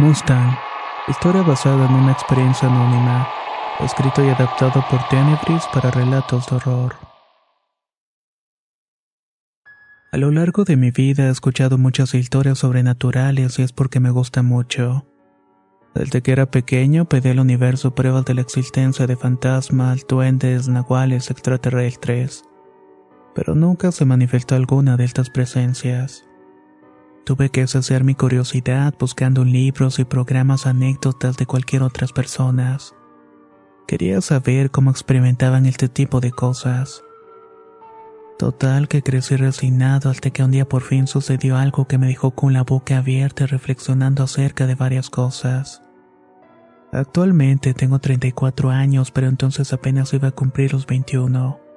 Mustang, historia basada en una experiencia anónima, escrito y adaptado por Tenebris para relatos de horror. A lo largo de mi vida he escuchado muchas historias sobrenaturales y es porque me gusta mucho. Desde que era pequeño pedí al universo pruebas de la existencia de fantasmas, duendes, nahuales, extraterrestres, pero nunca se manifestó alguna de estas presencias. Tuve que saciar mi curiosidad buscando libros y programas anécdotas de cualquier otras personas. Quería saber cómo experimentaban este tipo de cosas. Total que crecí resignado hasta que un día por fin sucedió algo que me dejó con la boca abierta reflexionando acerca de varias cosas. Actualmente tengo 34 años, pero entonces apenas iba a cumplir los 21.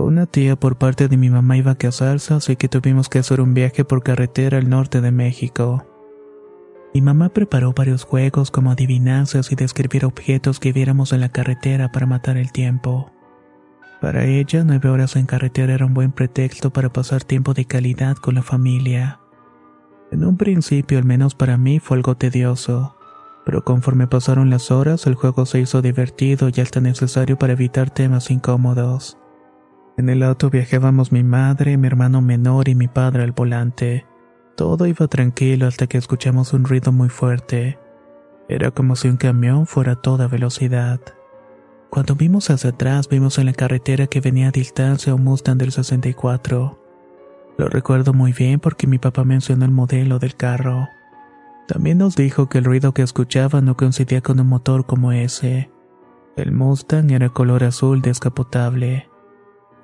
Una tía por parte de mi mamá iba a casarse, así que tuvimos que hacer un viaje por carretera al norte de México. Mi mamá preparó varios juegos como adivinanzas y describir objetos que viéramos en la carretera para matar el tiempo. Para ella, nueve horas en carretera era un buen pretexto para pasar tiempo de calidad con la familia. En un principio, al menos para mí, fue algo tedioso, pero conforme pasaron las horas, el juego se hizo divertido y hasta necesario para evitar temas incómodos. En el auto viajábamos mi madre, mi hermano menor y mi padre al volante. Todo iba tranquilo hasta que escuchamos un ruido muy fuerte. Era como si un camión fuera a toda velocidad. Cuando vimos hacia atrás vimos en la carretera que venía a distancia un Mustang del 64. Lo recuerdo muy bien porque mi papá mencionó el modelo del carro. También nos dijo que el ruido que escuchaba no coincidía con un motor como ese. El Mustang era color azul descapotable.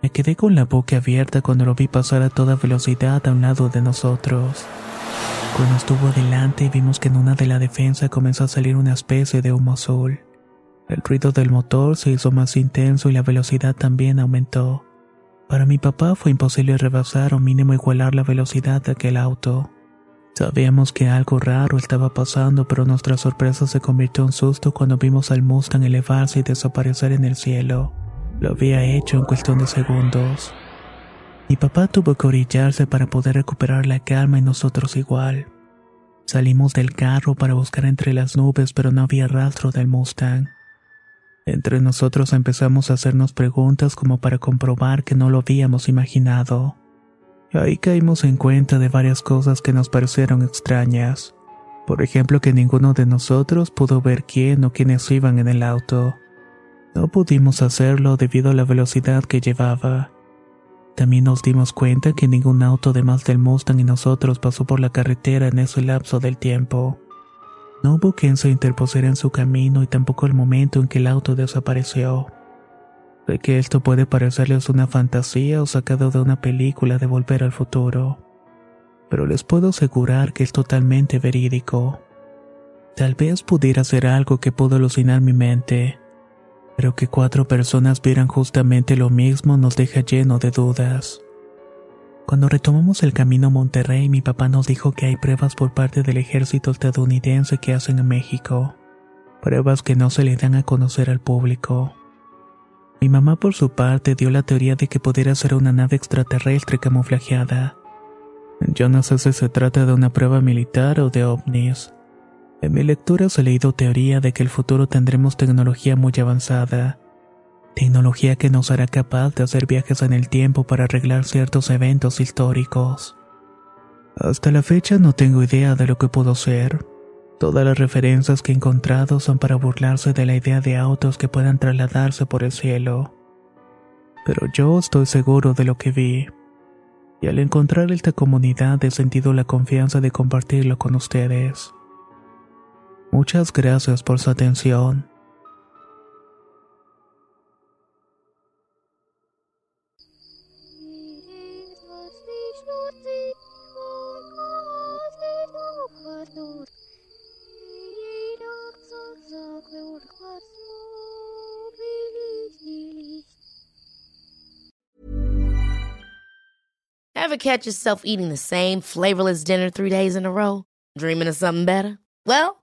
Me quedé con la boca abierta cuando lo vi pasar a toda velocidad a un lado de nosotros. Cuando estuvo adelante vimos que en una de la defensa comenzó a salir una especie de humo azul. El ruido del motor se hizo más intenso y la velocidad también aumentó. Para mi papá fue imposible rebasar o mínimo igualar la velocidad de aquel auto. Sabíamos que algo raro estaba pasando, pero nuestra sorpresa se convirtió en susto cuando vimos al Mustang elevarse y desaparecer en el cielo. Lo había hecho en cuestión de segundos. Mi papá tuvo que orillarse para poder recuperar la calma y nosotros igual. Salimos del carro para buscar entre las nubes, pero no había rastro del Mustang. Entre nosotros empezamos a hacernos preguntas como para comprobar que no lo habíamos imaginado. Ahí caímos en cuenta de varias cosas que nos parecieron extrañas. Por ejemplo, que ninguno de nosotros pudo ver quién o quiénes iban en el auto. No pudimos hacerlo debido a la velocidad que llevaba. También nos dimos cuenta que ningún auto además del Mustang y nosotros pasó por la carretera en ese lapso del tiempo. No hubo quien se interpusiera en su camino y tampoco el momento en que el auto desapareció. Sé que esto puede parecerles una fantasía o sacado de una película de Volver al Futuro, pero les puedo asegurar que es totalmente verídico. Tal vez pudiera ser algo que pudo alucinar mi mente, pero que cuatro personas vieran justamente lo mismo nos deja lleno de dudas. Cuando retomamos el camino a Monterrey, mi papá nos dijo que hay pruebas por parte del ejército estadounidense que hacen en México. Pruebas que no se le dan a conocer al público. Mi mamá por su parte dio la teoría de que pudiera ser una nave extraterrestre camuflajeada. Yo no sé si se trata de una prueba militar o de ovnis. En mi lectura he leído teoría de que el futuro tendremos tecnología muy avanzada. Tecnología que nos hará capaz de hacer viajes en el tiempo para arreglar ciertos eventos históricos. Hasta la fecha no tengo idea de lo que pudo ser. Todas las referencias que he encontrado son para burlarse de la idea de autos que puedan trasladarse por el cielo. Pero yo estoy seguro de lo que vi. Y al encontrar esta comunidad he sentido la confianza de compartirlo con ustedes. Muchas gracias por su atención. Ever catch yourself eating the same flavorless dinner three days in a row? Dreaming of something better? Well,